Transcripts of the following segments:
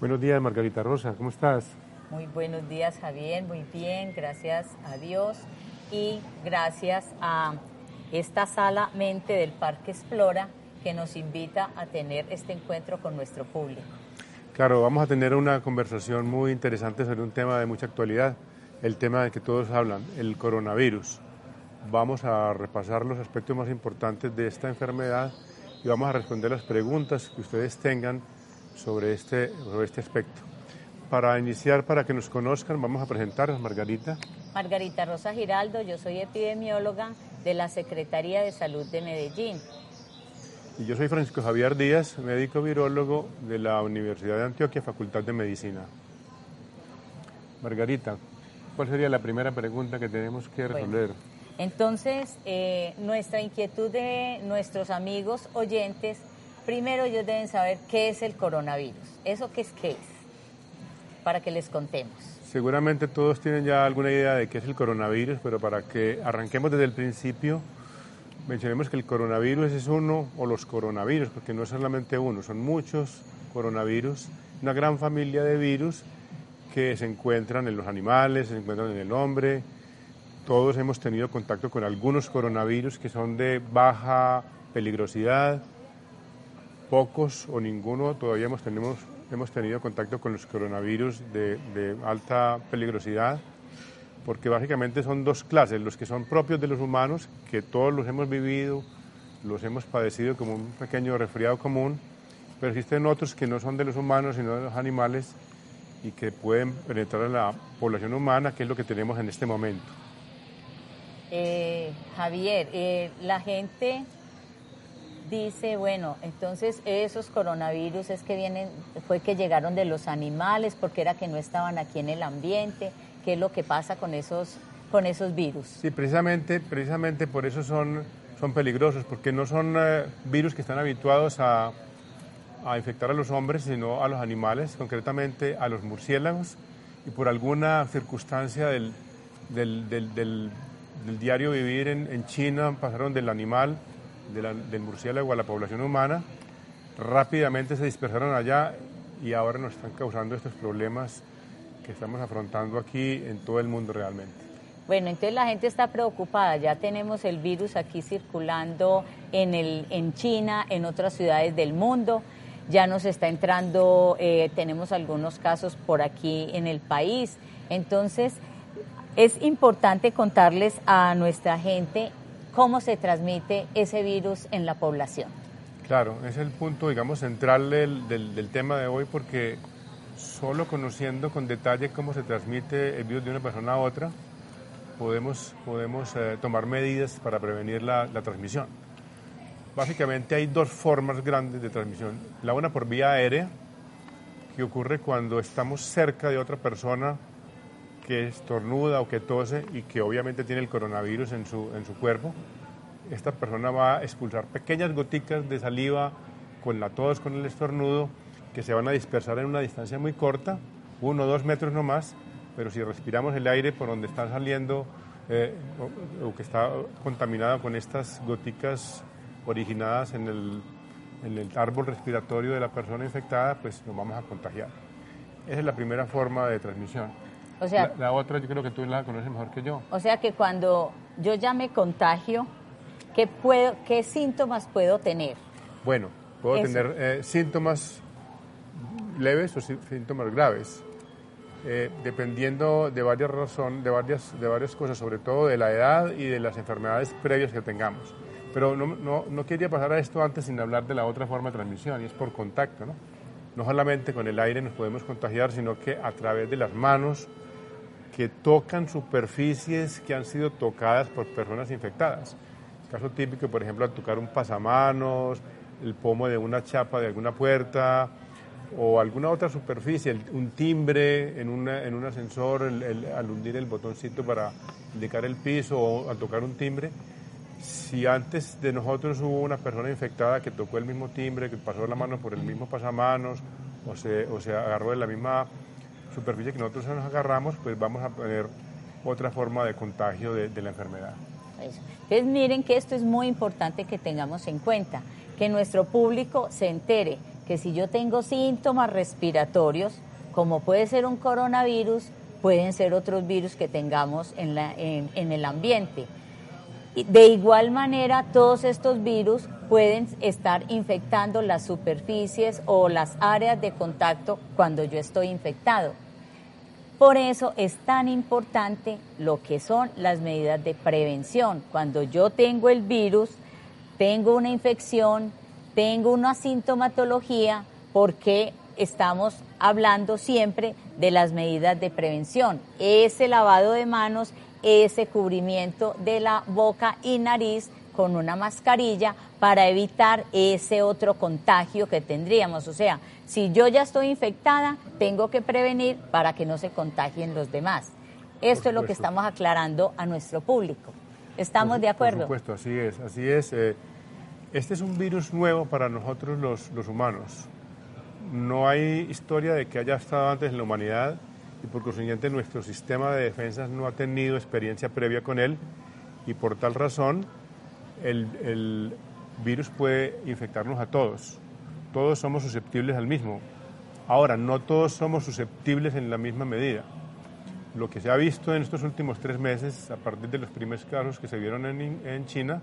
Buenos días, Margarita Rosa, ¿cómo estás? Muy buenos días, Javier, muy bien, gracias a Dios y gracias a esta sala mente del Parque Explora que nos invita a tener este encuentro con nuestro público. Claro, vamos a tener una conversación muy interesante sobre un tema de mucha actualidad, el tema de que todos hablan, el coronavirus. Vamos a repasar los aspectos más importantes de esta enfermedad y vamos a responder las preguntas que ustedes tengan sobre este, sobre este aspecto. Para iniciar, para que nos conozcan, vamos a presentar a Margarita. Margarita Rosa Giraldo, yo soy epidemióloga de la Secretaría de Salud de Medellín. Y yo soy Francisco Javier Díaz, médico virólogo de la Universidad de Antioquia, Facultad de Medicina. Margarita, ¿cuál sería la primera pregunta que tenemos que resolver? entonces, eh, nuestra inquietud de nuestros amigos oyentes, primero ellos deben saber qué es el coronavirus. ¿Eso qué es qué es? Para que les contemos. Seguramente todos tienen ya alguna idea de qué es el coronavirus, pero para que arranquemos desde el principio, mencionemos que el coronavirus es uno, o los coronavirus, porque no es solamente uno, son muchos coronavirus, una gran familia de virus que se encuentran en los animales, se encuentran en el hombre, todos hemos tenido contacto con algunos coronavirus que son de baja peligrosidad, pocos o ninguno todavía hemos, tenemos, hemos tenido contacto con los coronavirus de, alta peligrosidad, porque básicamente son dos clases, los que son propios de los humanos, que todos los hemos vivido, los hemos padecido como un pequeño resfriado común, pero existen otros que no son de los humanos, sino de los animales y que pueden penetrar en la población humana, que es lo que tenemos en este momento. Eh, Javier, eh, la gente dice, bueno, entonces esos coronavirus es que vienen, fue que llegaron de los animales, porque era que no estaban aquí en el ambiente, ¿qué es lo que pasa con esos, con esos virus? Sí, precisamente, precisamente por eso son, son peligrosos, porque no son eh, virus que están habituados a, a infectar a los hombres, sino a los animales, concretamente a los murciélagos, y por alguna circunstancia del, del, del, del diario vivir en China pasaron del animal, de la, del murciélago a la población humana, rápidamente se dispersaron allá y ahora nos están causando estos problemas que estamos afrontando aquí en todo el mundo realmente. Bueno, entonces la gente está preocupada, ya tenemos el virus aquí circulando en, el, en China, en otras ciudades del mundo, ya nos está entrando, eh, tenemos algunos casos por aquí en el país, entonces es importante contarles a nuestra gente cómo se transmite ese virus en la población. Claro, es el punto, digamos, central del, del, tema de hoy porque solo conociendo con detalle cómo se transmite el virus de una persona a otra, podemos, podemos eh, tomar medidas para prevenir la, la, transmisión. Básicamente hay dos formas grandes de transmisión. La una por vía aérea, que ocurre cuando estamos cerca de otra persona que estornuda o que tose y que obviamente tiene el coronavirus en su, en su cuerpo, esta persona va a expulsar pequeñas goticas de saliva con la tos, con el estornudo, que se van a dispersar en una distancia muy corta, uno o dos metros no más, pero si respiramos el aire por donde está saliendo eh, o, o, que está contaminado con estas goticas originadas en el, en el árbol respiratorio de la persona infectada, pues nos vamos a contagiar. Esa es la primera forma de transmisión. O sea, la, la, otra yo creo que tú la conoces mejor que yo. O sea que cuando yo ya me contagio, ¿qué, puedo, qué síntomas puedo tener? Bueno, puedo Eso. tener eh, síntomas leves o síntomas graves, eh, dependiendo de varias razones, de varias, de varias cosas, sobre todo de la edad y de las enfermedades previas que tengamos. Pero no, no, no quería pasar a esto antes sin hablar de la otra forma de transmisión, y es por contacto, ¿no? No solamente con el aire nos podemos contagiar, sino que a través de las manos, que tocan superficies que han sido tocadas por personas infectadas. Caso típico, por ejemplo, al tocar un pasamanos, el pomo de una chapa de alguna puerta o alguna otra superficie, un timbre en, en un ascensor, al hundir el botoncito para indicar el piso o al tocar un timbre. Si antes de nosotros hubo una persona infectada que tocó el mismo timbre, que pasó la mano por el mismo pasamanos o se, o se agarró de la misma superficie que nosotros nos agarramos, pues vamos a tener otra forma de contagio de, la enfermedad. Entonces miren que esto es muy importante que tengamos en cuenta, que nuestro público se entere que si yo tengo síntomas respiratorios, como puede ser un coronavirus, pueden ser otros virus que tengamos en, el ambiente. De igual manera, todos estos virus pueden estar infectando las superficies o las áreas de contacto cuando yo estoy infectado. Por eso es tan importante lo que son las medidas de prevención. Cuando yo tengo el virus, tengo una infección, tengo una sintomatología, porque estamos hablando siempre de las medidas de prevención. Ese lavado de manos, ese cubrimiento de la boca y nariz con una mascarilla para evitar ese otro contagio que tendríamos. O sea, si yo ya estoy infectada, tengo que prevenir para que no se contagien los demás. Esto es lo que estamos aclarando a nuestro público. ¿Estamos de acuerdo? Por supuesto, así es, así es. Eh, este es un virus nuevo para nosotros los, los humanos. No hay historia de que haya estado antes en la humanidad y por consiguiente nuestro sistema de defensas no ha tenido experiencia previa con él y por tal razón el, el virus puede infectarnos a todos todos somos susceptibles al mismo. Ahora, no todos somos susceptibles en la misma medida. Lo que se ha visto en estos últimos tres meses, a partir de los primeros casos que se vieron en, China,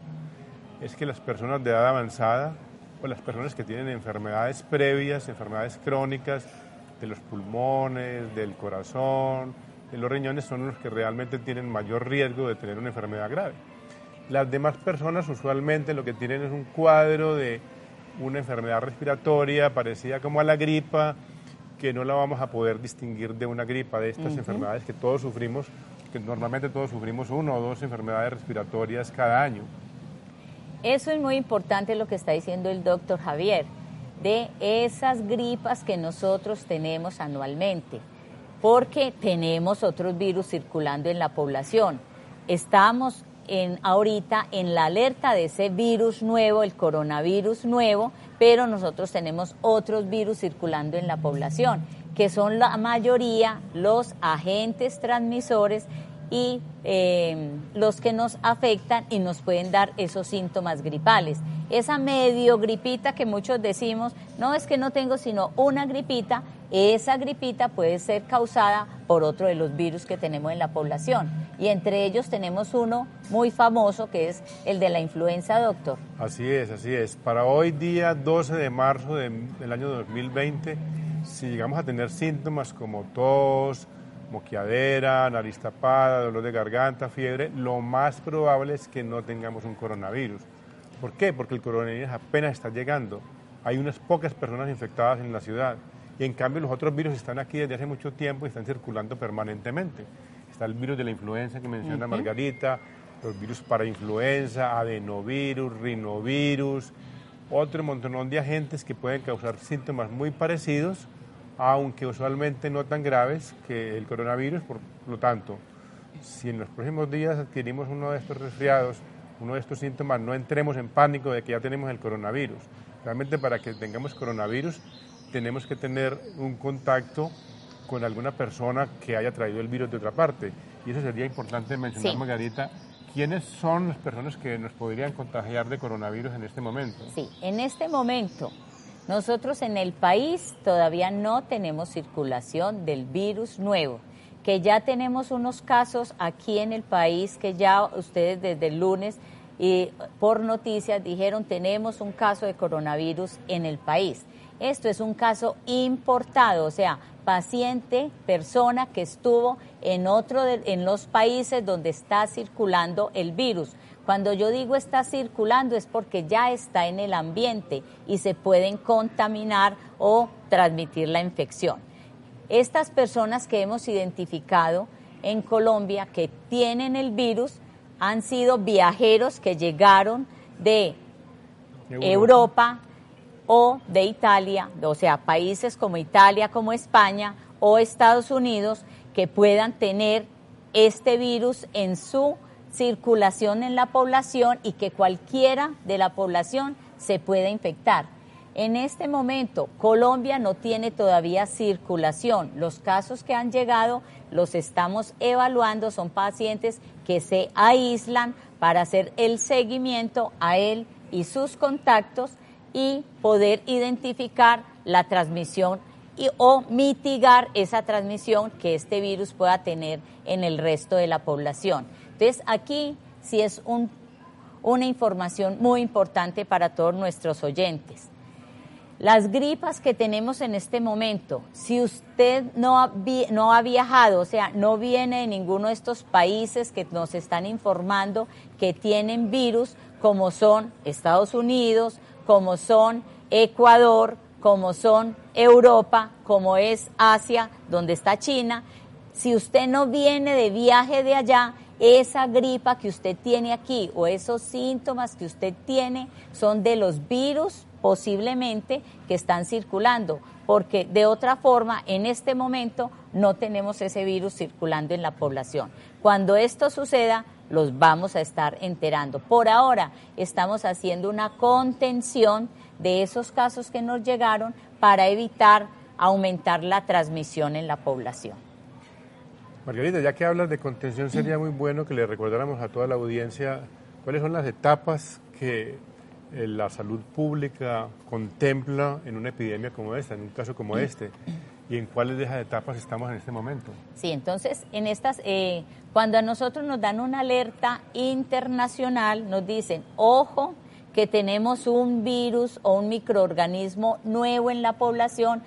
es que las personas de edad avanzada o las personas que tienen enfermedades previas, enfermedades crónicas de los pulmones, del corazón, de los riñones, son los que realmente tienen mayor riesgo de tener una enfermedad grave. Las demás personas usualmente lo que tienen es un cuadro de una enfermedad respiratoria parecida como a la gripa, que no la vamos a poder distinguir de una gripa, de estas enfermedades que todos sufrimos, que normalmente todos sufrimos una o dos enfermedades respiratorias cada año. Eso es muy importante lo que está diciendo el doctor Javier, de esas gripas que nosotros tenemos anualmente, porque tenemos otros virus circulando en la población. Estamos en, ahorita en la alerta de ese virus nuevo, el coronavirus nuevo, pero nosotros tenemos otros virus circulando en la población, que son la mayoría los agentes transmisores y eh, los que nos afectan y nos pueden dar esos síntomas gripales. Esa medio gripita que muchos decimos, no es que no tengo sino una gripita, esa gripita puede ser causada por otro de los virus que tenemos en la población. Y entre ellos tenemos uno muy famoso que es el de la influenza, doctor. Así es, así es. Para hoy día 12 de marzo del año 2020, si llegamos a tener síntomas como tos, moqueadera, nariz tapada, dolor de garganta, fiebre, lo más probable es que no tengamos un coronavirus. ¿Por qué? Porque el coronavirus apenas está llegando. Hay unas pocas personas infectadas en la ciudad y en cambio los otros virus están aquí desde hace mucho tiempo y están circulando permanentemente. Está el virus de la influenza que menciona Margarita, los virus para influenza, adenovirus, rinovirus, otro montón de agentes que pueden causar síntomas muy parecidos aunque usualmente no tan graves que el coronavirus. Por lo tanto, si en los próximos días adquirimos uno de estos resfriados, uno de estos síntomas, no entremos en pánico de que ya tenemos el coronavirus. Realmente para que tengamos coronavirus tenemos que tener un contacto con alguna persona que haya traído el virus de otra parte. Y eso sería importante mencionar, Margarita, ¿quiénes son las personas que nos podrían contagiar de coronavirus en este momento? Sí, en este momento nosotros en el país todavía no tenemos circulación del virus nuevo, que ya tenemos unos casos aquí en el país que ya ustedes desde el lunes y por noticias dijeron tenemos un caso de coronavirus en el país. Esto es un caso importado, o sea, paciente, persona que estuvo en otro de, en los países donde está circulando el virus. Cuando yo digo está circulando es porque ya está en el ambiente y se pueden contaminar o transmitir la infección. Estas personas que hemos identificado en Colombia que tienen el virus han sido viajeros que llegaron de Europa. o de Italia, o sea, países como Italia, como España o Estados Unidos que puedan tener este virus en su circulación en la población y que cualquiera de la población se pueda infectar. En este momento, Colombia no tiene todavía circulación. Los casos que han llegado los estamos evaluando, son pacientes que se aíslan para hacer el seguimiento a él y sus contactos y poder identificar la transmisión y, o mitigar esa transmisión que este virus pueda tener en el resto de la población. Entonces, aquí sí es un, una información muy importante para todos nuestros oyentes. Las gripas que tenemos en este momento, si usted no ha, no ha viajado, o sea, no viene de ninguno de estos países que nos están informando que tienen virus, como son Estados Unidos, como son Ecuador, como son Europa, como es Asia, donde está China, si usted no viene de viaje de allá, esa gripa que usted tiene aquí o esos síntomas que usted tiene son de los virus posiblemente que están circulando, porque de otra forma en este momento no tenemos ese virus circulando en la población. Cuando esto suceda, los vamos a estar enterando. Por ahora estamos haciendo una contención de esos casos que nos llegaron para evitar aumentar la transmisión en la población. Margarita, ya que hablas de contención, sería muy bueno que le recordáramos a toda la audiencia cuáles son las etapas que eh, la salud pública contempla en una epidemia como esta, en un caso como este, y en cuáles de esas etapas estamos en este momento. Sí, entonces, en estas, eh, cuando a nosotros nos dan una alerta internacional, nos dicen, ojo, que tenemos un virus o un microorganismo nuevo en la población,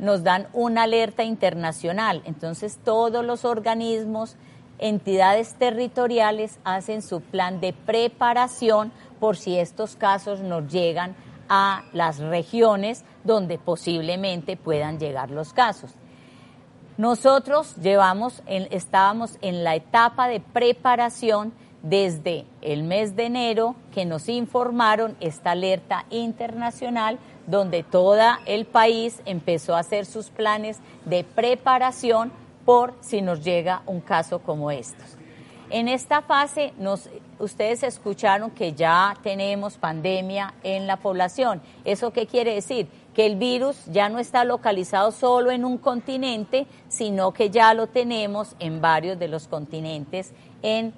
nos dan una alerta internacional. Entonces, todos los organismos, entidades territoriales hacen su plan de preparación por si estos casos nos llegan a las regiones donde posiblemente puedan llegar los casos. Nosotros llevamos, estábamos en la etapa de preparación desde el mes de enero que nos informaron esta alerta internacional donde todo el país empezó a hacer sus planes de preparación por si nos llega un caso como estos. En esta fase, nos, ustedes escucharon que ya tenemos pandemia en la población. ¿Eso qué quiere decir? Que el virus ya no está localizado solo en un continente, sino que ya lo tenemos en varios de los continentes en,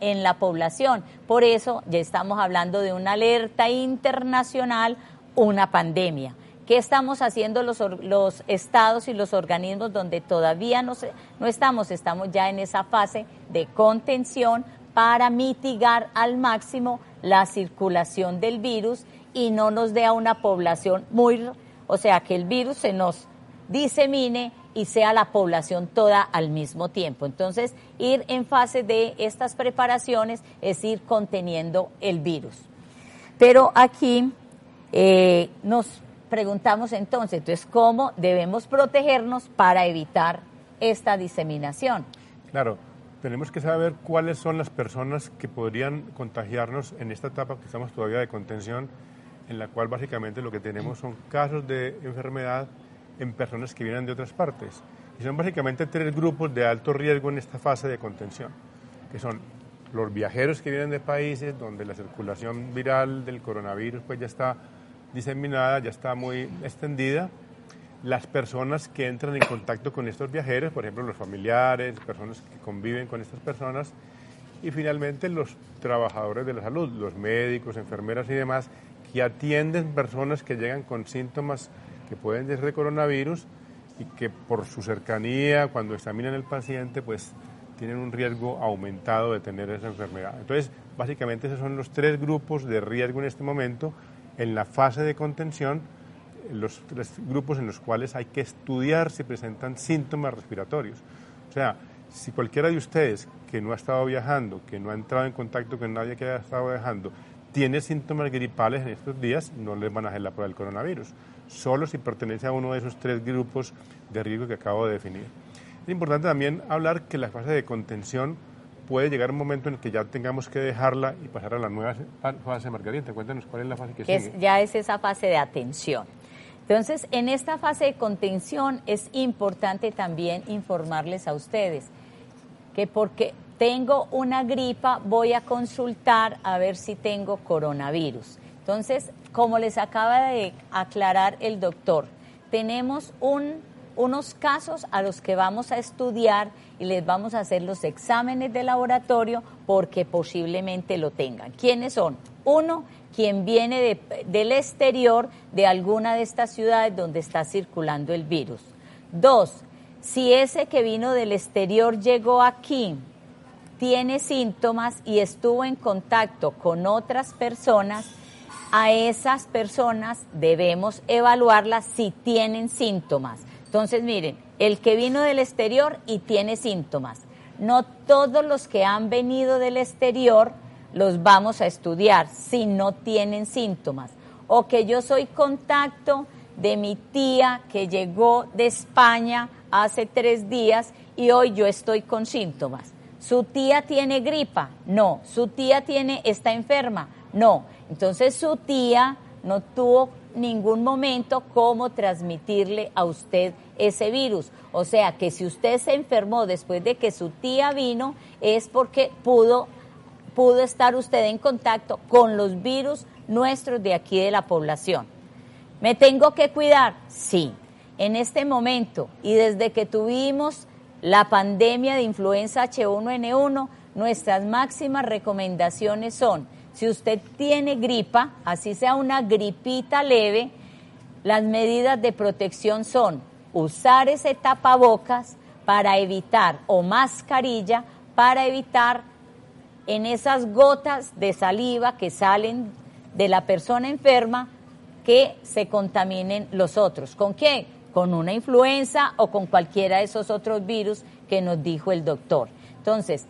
en la población. Por eso ya estamos hablando de una alerta internacional, una pandemia. ¿Qué estamos haciendo los, estados y los organismos donde todavía no, no estamos? Estamos ya en esa fase de contención para mitigar al máximo la circulación del virus y no nos dé a una población muy, o sea, que el virus se nos disemine y sea la población toda al mismo tiempo. Entonces, ir en fase de estas preparaciones es ir conteniendo el virus. Pero aquí eh, nos preguntamos entonces, entonces, ¿cómo debemos protegernos para evitar esta diseminación? Claro, tenemos que saber cuáles son las personas que podrían contagiarnos en esta etapa que estamos todavía de contención, en la cual básicamente lo que tenemos son casos de enfermedad en personas que vienen de otras partes. Y son básicamente tres grupos de alto riesgo en esta fase de contención, que son los viajeros que vienen de países donde la circulación viral del coronavirus pues ya está diseminada, ya está muy extendida. Las personas que entran en contacto con estos viajeros, por ejemplo, los familiares, personas que conviven con estas personas, y finalmente los trabajadores de la salud, los médicos, enfermeras y demás, que atienden personas que llegan con síntomas que pueden ser de coronavirus y que por su cercanía, cuando examinan el paciente, pues tienen un riesgo aumentado de tener esa enfermedad. Entonces, básicamente esos son los tres grupos de riesgo en este momento en la fase de contención los tres grupos en los cuales hay que estudiar si presentan síntomas respiratorios. O sea, si cualquiera de ustedes que no ha estado viajando, que no ha entrado en contacto con nadie que haya estado viajando, tiene síntomas gripales en estos días, no les van a hacer la prueba del coronavirus, solo si pertenece a uno de esos tres grupos de riesgo que acabo de definir. Es importante también hablar que la fase de contención puede llegar un momento en el que ya tengamos que dejarla y pasar a la nueva fase, Margarita. Cuéntanos cuál es la fase que, sigue. ya es esa fase de atención. Entonces, en esta fase de contención es importante también informarles a ustedes que porque tengo una gripa voy a consultar a ver si tengo coronavirus. Entonces, como les acaba de aclarar el doctor, tenemos un unos casos a los que vamos a estudiar y les vamos a hacer los exámenes de laboratorio porque posiblemente lo tengan. ¿Quiénes son? Uno, quien viene del exterior de alguna de estas ciudades donde está circulando el virus. Dos, si ese que vino del exterior llegó aquí, tiene síntomas y estuvo en contacto con otras personas, a esas personas debemos evaluarlas si tienen síntomas entonces, miren, el que vino del exterior y tiene síntomas. No todos los que han venido del exterior los vamos a estudiar si no tienen síntomas. O que yo soy contacto de mi tía que llegó de España hace tres días y hoy yo estoy con síntomas. ¿Su tía tiene gripa? No. ¿Su tía tiene, está enferma? No. Entonces su tía no tuvo ningún momento cómo transmitirle a usted ese virus. O sea que si usted se enfermó después de que su tía vino, es porque pudo, pudo estar usted en contacto con los virus nuestros de aquí de la población. ¿Me tengo que cuidar? Sí. En este momento y desde que tuvimos la pandemia de influenza H1N1, nuestras máximas recomendaciones son si usted tiene gripa, así sea una gripita leve, las medidas de protección son usar ese tapabocas para evitar, o mascarilla, para evitar en esas gotas de saliva que salen de la persona enferma que se contaminen los otros. ¿Con qué? Con una influenza o con cualquiera de esos otros virus que nos dijo el doctor. Entonces,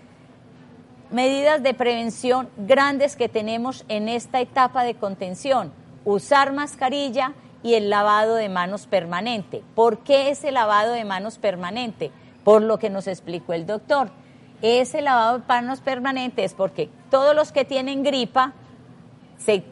medidas de prevención grandes que tenemos en esta etapa de contención. Usar mascarilla y el lavado de manos permanente. ¿Por qué ese lavado de manos permanente? Por lo que nos explicó el doctor. Ese lavado de manos permanente es porque todos los que tienen gripa se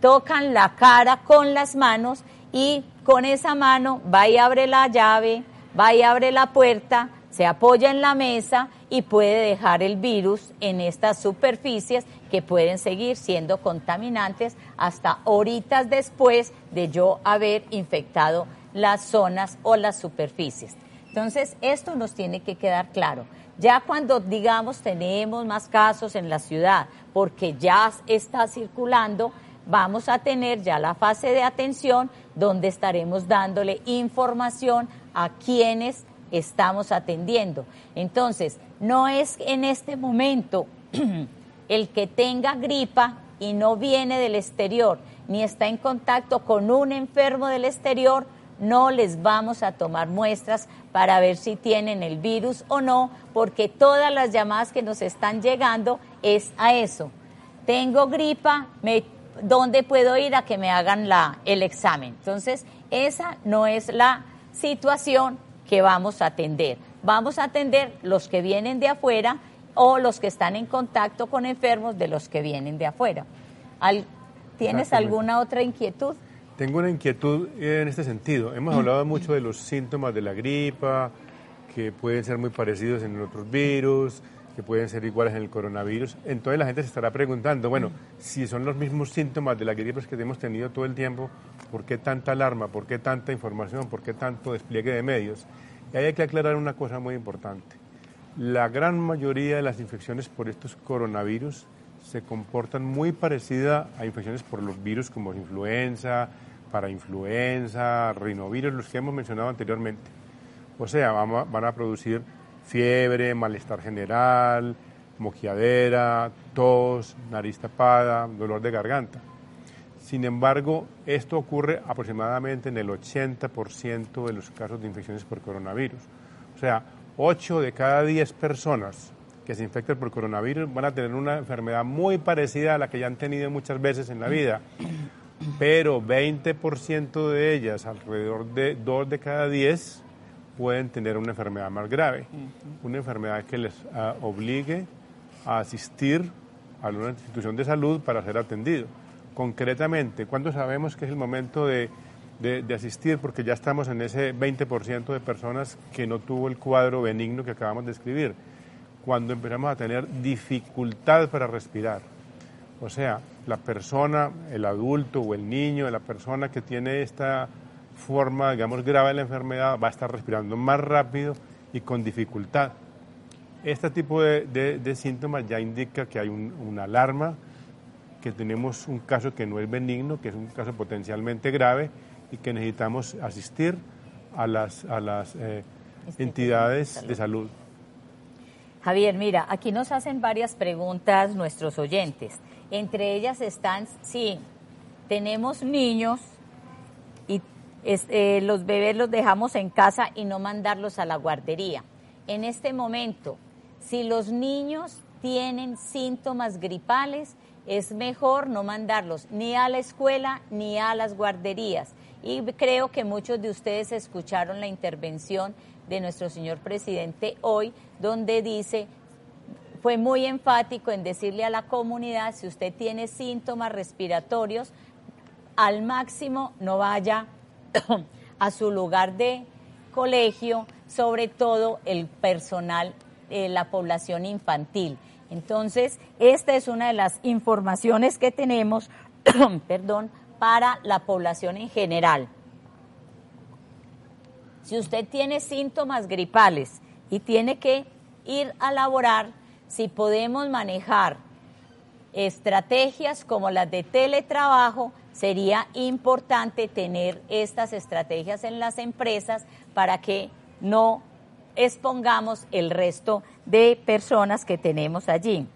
tocan la cara con las manos y con esa mano va y abre la llave, va y abre la puerta, se apoya en la mesa y puede dejar el virus en estas superficies que pueden seguir siendo contaminantes hasta horitas después de yo haber infectado las zonas o las superficies. Entonces, esto nos tiene que quedar claro. Ya cuando digamos tenemos más casos en la ciudad, porque ya está circulando, vamos a tener ya la fase de atención donde estaremos dándole información a quienes estamos atendiendo. Entonces, no es en este momento el que tenga gripa y no viene del exterior, ni está en contacto con un enfermo del exterior, no les vamos a tomar muestras para ver si tienen el virus o no, porque todas las llamadas que nos están llegando es a eso. Tengo gripa, ¿dónde puedo ir a que me hagan la, el examen? Entonces, esa no es la situación que vamos a atender. Vamos a atender los que vienen de afuera o los que están en contacto con enfermos de los que vienen de afuera. ¿Tienes alguna otra inquietud? Tengo una inquietud en este sentido. Hemos hablado mucho de los síntomas de la gripa, que pueden ser muy parecidos en otros virus, que pueden ser iguales en el coronavirus. Entonces la gente se estará preguntando, bueno, si son los mismos síntomas de la gripe que hemos tenido todo el tiempo, ¿por qué tanta alarma? ¿Por qué tanta información? ¿Por qué tanto despliegue de medios? Y hay que aclarar una cosa muy importante. La gran mayoría de las infecciones por estos coronavirus se comportan muy parecida a infecciones por los virus como influenza, parainfluenza, rinovirus, los que hemos mencionado anteriormente. O sea, van a producir fiebre, malestar general, moqueadera, tos, nariz tapada, dolor de garganta. Sin embargo, esto ocurre aproximadamente en el 80% de los casos de infecciones por coronavirus. O sea, 8 de cada 10 personas que se infectan por coronavirus van a tener una enfermedad muy parecida a la que ya han tenido muchas veces en la vida. Pero 20% de ellas, alrededor de 2 de cada 10, pueden tener una enfermedad más grave. Una enfermedad que les ah, obligue a asistir a una institución de salud para ser atendido. Concretamente, ¿cuándo sabemos que es el momento de, de asistir? Porque ya estamos en ese 20% de personas que no tuvo el cuadro benigno que acabamos de escribir. Cuando empezamos a tener dificultad para respirar. O sea, la persona, el adulto o el niño, la persona que tiene esta forma, digamos, grave de la enfermedad, va a estar respirando más rápido y con dificultad. Este tipo de, síntomas ya indica que hay una alarma, que tenemos un caso que no es benigno, que es un caso potencialmente grave y que necesitamos asistir a las, a las eh, entidades de salud. Javier, mira, aquí nos hacen varias preguntas nuestros oyentes. Entre ellas están, sí, tenemos niños y eh, los bebés los dejamos en casa y no mandarlos a la guardería. En este momento, si los niños tienen síntomas gripales, es mejor no mandarlos ni a la escuela ni a las guarderías. Y creo que muchos de ustedes escucharon la intervención de nuestro señor presidente hoy, donde dice fue muy enfático en decirle a la comunidad, si usted tiene síntomas respiratorios, al máximo no vaya a su lugar de colegio, sobre todo el personal, la población infantil. Entonces, esta es una de las informaciones que tenemos, perdón, para la población en general. Si usted tiene síntomas gripales y tiene que ir a laborar, si podemos manejar estrategias como las de teletrabajo, sería importante tener estas estrategias en las empresas para que no expongamos el resto de personas que tenemos allí.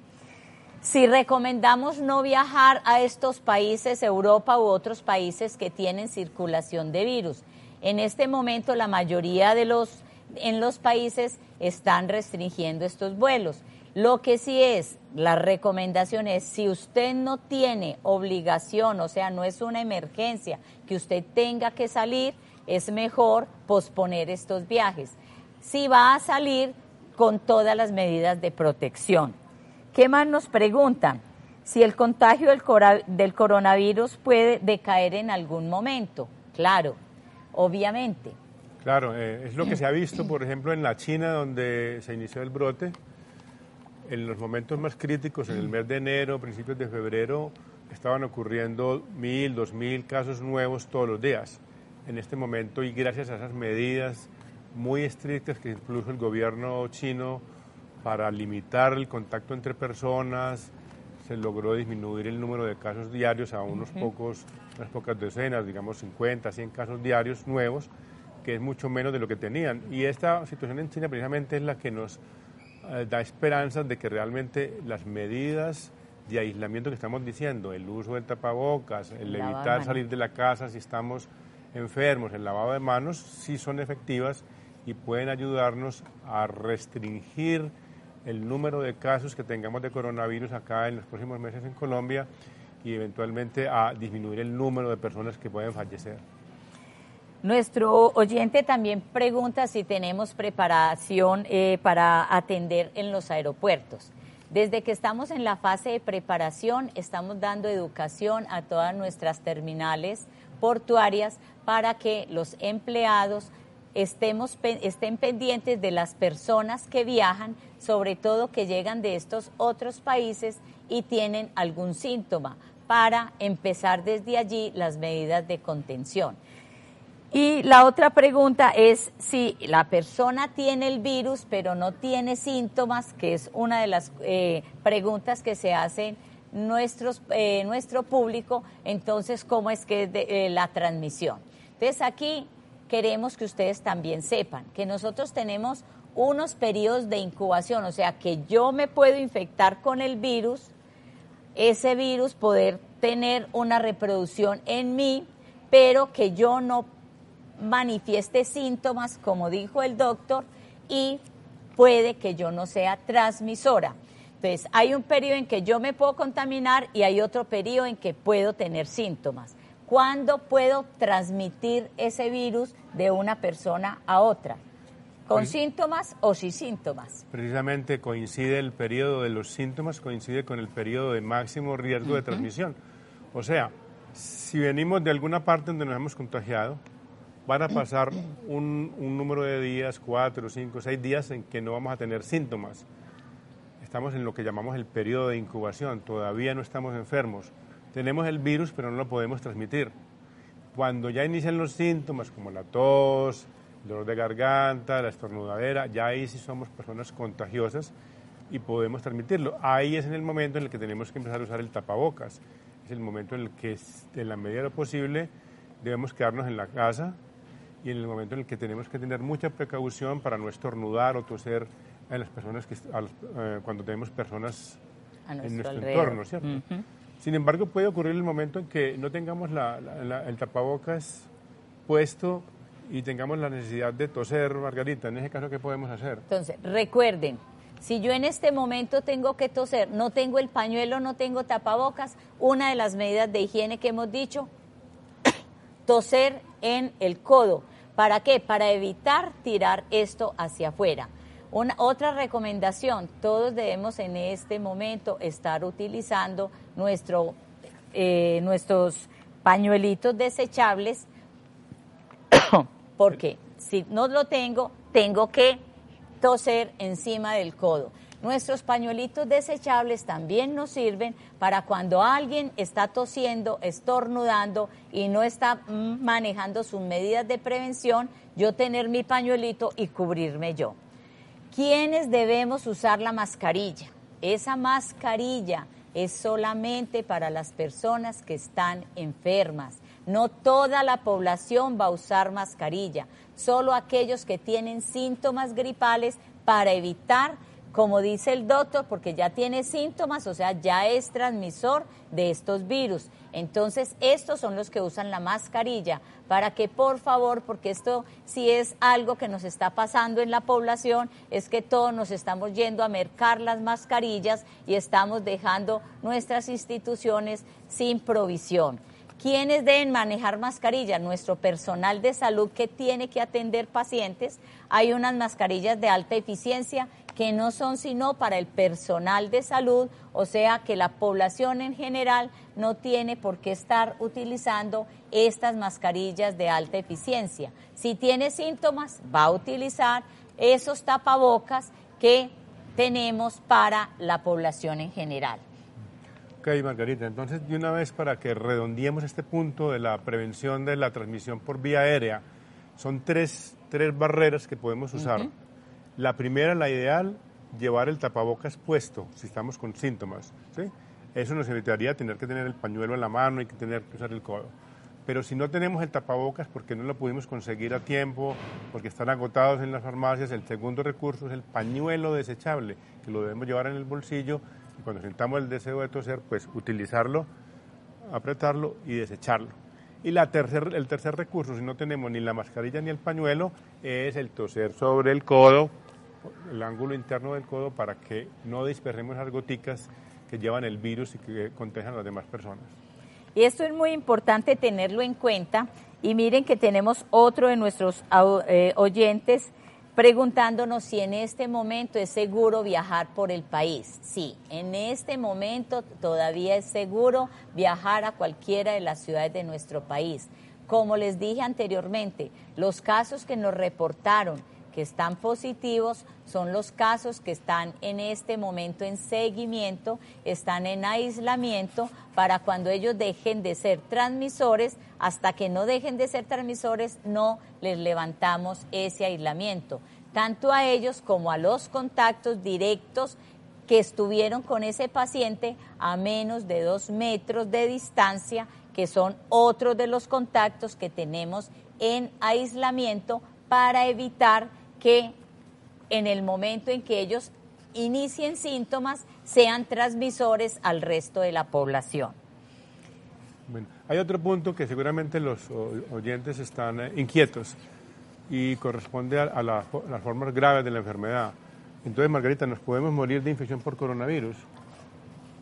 Si recomendamos no viajar a estos países, Europa u otros países que tienen circulación de virus, en este momento la mayoría de los en los países están restringiendo estos vuelos. Lo que sí es, la recomendación es, si usted no tiene obligación, o sea, no es una emergencia que usted tenga que salir, es mejor posponer estos viajes. Si va a salir con todas las medidas de protección. ¿Qué más nos preguntan? Si el contagio del, coronavirus puede decaer en algún momento. Claro, obviamente. Claro, eh, es lo que se ha visto, por ejemplo, en la China, donde se inició el brote en los momentos más críticos, en el mes de enero, principios de febrero, estaban ocurriendo mil, dos mil casos nuevos todos los días. En este momento, y gracias a esas medidas muy estrictas que incluso el gobierno chino para limitar el contacto entre personas, se logró disminuir el número de casos diarios a unos pocos, unas pocas decenas, digamos 50, 100 casos diarios nuevos, que es mucho menos de lo que tenían. Y esta situación en China precisamente es la que nos eh, da esperanzas de que realmente las medidas de aislamiento que estamos diciendo, el uso del tapabocas, el, evitar salir de la casa si estamos enfermos, el lavado de manos, sí son efectivas y pueden ayudarnos a restringir el número de casos que tengamos de coronavirus acá en los próximos meses en Colombia y eventualmente a disminuir el número de personas que pueden fallecer. Nuestro oyente también pregunta si tenemos preparación eh, para atender en los aeropuertos. Desde que estamos en la fase de preparación, estamos dando educación a todas nuestras terminales portuarias para que los empleados estemos, estén pendientes de las personas que viajan, sobre todo que llegan de estos otros países y tienen algún síntoma, para empezar desde allí las medidas de contención. Y la otra pregunta es si la persona tiene el virus pero no tiene síntomas, que es una de las eh, preguntas que se hacen eh, nuestro público, entonces, ¿cómo es que es eh, la transmisión? Entonces, aquí queremos que ustedes también sepan que nosotros tenemos unos periodos de incubación, o sea, que yo me puedo infectar con el virus, ese virus poder tener una reproducción en mí, pero que yo no manifieste síntomas, como dijo el doctor, y puede que yo no sea transmisora. Entonces, hay un periodo en que yo me puedo contaminar y hay otro periodo en que puedo tener síntomas. ¿Cuándo puedo transmitir ese virus de una persona a otra? ¿Con síntomas o sin síntomas? Precisamente coincide el periodo de los síntomas, coincide con el periodo de máximo riesgo de transmisión. O sea, si venimos de alguna parte donde nos hemos contagiado, van a pasar un, un número de días, cuatro, cinco, seis días en que no vamos a tener síntomas. Estamos en lo que llamamos el periodo de incubación, todavía no estamos enfermos. Tenemos el virus, pero no lo podemos transmitir. Cuando ya inician los síntomas, como la tos, el dolor de garganta, la estornudadera, ya ahí sí somos personas contagiosas y podemos transmitirlo. Ahí es en el momento en el que tenemos que empezar a usar el tapabocas. Es el momento en el que, en la medida de lo posible, debemos quedarnos en la casa y en el momento en el que tenemos que tener mucha precaución para no estornudar o toser en las personas que, eh, cuando tenemos personas en nuestro entorno, ¿cierto? Sin embargo, puede ocurrir el momento en que no tengamos el tapabocas puesto y tengamos la necesidad de toser, Margarita. En ese caso, ¿qué podemos hacer? Entonces, recuerden, si yo en este momento tengo que toser, no tengo el pañuelo, no tengo tapabocas, una de las medidas de higiene que hemos dicho, toser en el codo. ¿Para qué? Para evitar tirar esto hacia afuera. Una, otra recomendación, todos debemos en este momento estar utilizando nuestro, eh, nuestros pañuelitos desechables porque si no lo tengo, tengo que toser encima del codo. Nuestros pañuelitos desechables también nos sirven para cuando alguien está tosiendo, estornudando y no está mm, manejando sus medidas de prevención, yo tener mi pañuelito y cubrirme yo. ¿Quiénes debemos usar la mascarilla? Esa mascarilla es solamente para las personas que están enfermas. No toda la población va a usar mascarilla, solo aquellos que tienen síntomas gripales para evitar como dice el doctor, porque ya tiene síntomas, o sea, ya es transmisor de estos virus. Entonces, estos son los que usan la mascarilla, para que por favor, porque esto sí es algo que nos está pasando en la población, es que todos nos estamos yendo a mercar las mascarillas y estamos dejando nuestras instituciones sin provisión. ¿Quiénes deben manejar mascarilla? Nuestro personal de salud que tiene que atender pacientes. Hay unas mascarillas de alta eficiencia que no son sino para el personal de salud, o sea que la población en general no tiene por qué estar utilizando estas mascarillas de alta eficiencia. Si tiene síntomas, va a utilizar esos tapabocas que tenemos para la población en general. Ok, Margarita, entonces de una vez para que redondeemos este punto de la prevención de la transmisión por vía aérea, son tres, tres barreras que podemos usar. La primera, la ideal, llevar el tapabocas puesto si estamos con síntomas. ¿sí? Eso nos evitaría tener que tener el pañuelo en la mano y tener que usar el codo. Pero si no tenemos el tapabocas porque no lo pudimos conseguir a tiempo, porque están agotados en las farmacias, el segundo recurso es el pañuelo desechable, que lo debemos llevar en el bolsillo y cuando sintamos el deseo de toser, pues utilizarlo, apretarlo y desecharlo. Y la tercer, el tercer recurso, si no tenemos ni la mascarilla ni el pañuelo, es el toser sobre el codo, el ángulo interno del codo, para que no dispersemos las goticas que llevan el virus y que contagian a las demás personas. Y esto es muy importante tenerlo en cuenta. Y miren que tenemos otro de nuestros eh, oyentes preguntándonos si en este momento es seguro viajar por el país. Sí, en este momento todavía es seguro viajar a cualquiera de las ciudades de nuestro país. Como les dije anteriormente, los casos que nos reportaron que están positivos son los casos que están en este momento en seguimiento, están en aislamiento para cuando ellos dejen de ser transmisores, hasta que no dejen de ser transmisores no les levantamos ese aislamiento, tanto a ellos como a los contactos directos que estuvieron con ese paciente a menos de dos metros de distancia, que son otros de los contactos que tenemos en aislamiento para evitar que en el momento en que ellos inicien síntomas sean transmisores al resto de la población. Bueno, hay otro punto que seguramente los oyentes están eh, inquietos y corresponde a, las formas graves de la enfermedad. Entonces, Margarita, ¿nos podemos morir de infección por coronavirus?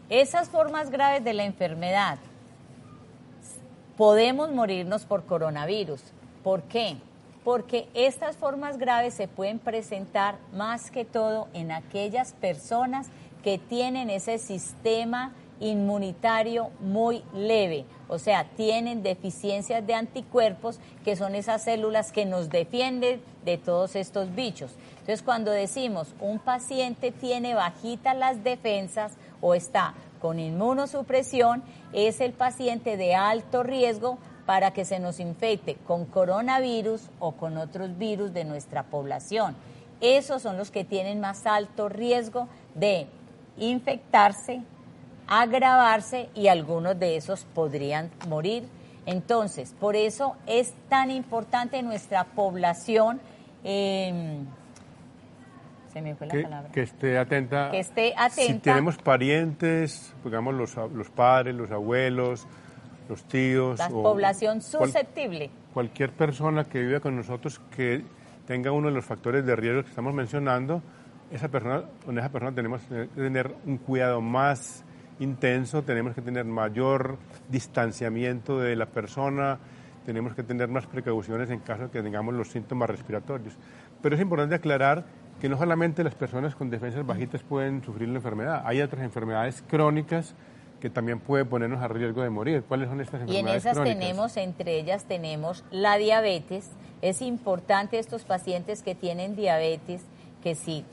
Esas formas graves de la enfermedad, podemos morirnos por coronavirus. ¿Por qué? Porque estas formas graves se pueden presentar más que todo en aquellas personas que tienen ese sistema inmunitario muy leve, o sea, tienen deficiencias de anticuerpos, que son esas células que nos defienden de todos estos bichos. Entonces, cuando decimos un paciente tiene bajitas las defensas o está con inmunosupresión, es el paciente de alto riesgo para que se nos infecte con coronavirus o con otros virus de nuestra población. Esos son los que tienen más alto riesgo de infectarse, agravarse y algunos de esos podrían morir. Entonces, por eso es tan importante nuestra población. Em, se me fue la palabra. Que esté atenta. Que esté atenta. Si tenemos parientes, digamos los, los padres, los abuelos, los tíos. La población susceptible. cualquier persona que viva con nosotros que tenga uno de los factores de riesgo que estamos mencionando, esa persona, con esa persona tenemos que tener un cuidado más intenso, tenemos que tener mayor distanciamiento de la persona, tenemos que tener más precauciones en caso de que tengamos los síntomas respiratorios. Pero es importante aclarar que no solamente las personas con defensas bajitas pueden sufrir la enfermedad, hay otras enfermedades crónicas que también pueden ponernos a riesgo de morir. ¿Cuáles son estas enfermedades Y en esas tenemos, entre ellas tenemos la diabetes. Es importante estos pacientes que tienen diabetes que si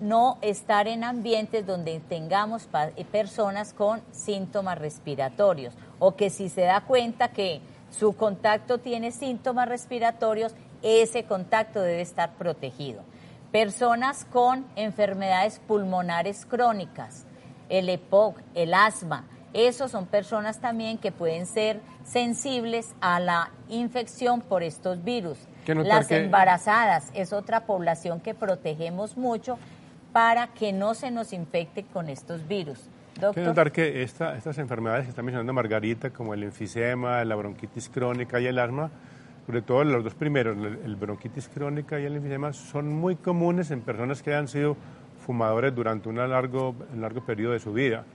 no estar en ambientes donde tengamos eh, personas con síntomas respiratorios o que si se da cuenta que su contacto tiene síntomas respiratorios, ese contacto debe estar protegido. Personas con enfermedades pulmonares crónicas, el EPOC, el asma, esos son personas también que pueden ser sensibles a la infección por estos virus. Las embarazadas es otra población que protegemos mucho para que no se nos infecte con estos virus. Doctor. Quiero notar que estas enfermedades que está mencionando Margarita, como el enfisema, la bronquitis crónica y el asma, sobre todo los dos primeros, el bronquitis crónica y el enfisema, son muy comunes en personas que han sido fumadores durante un largo, largo periodo de su vida.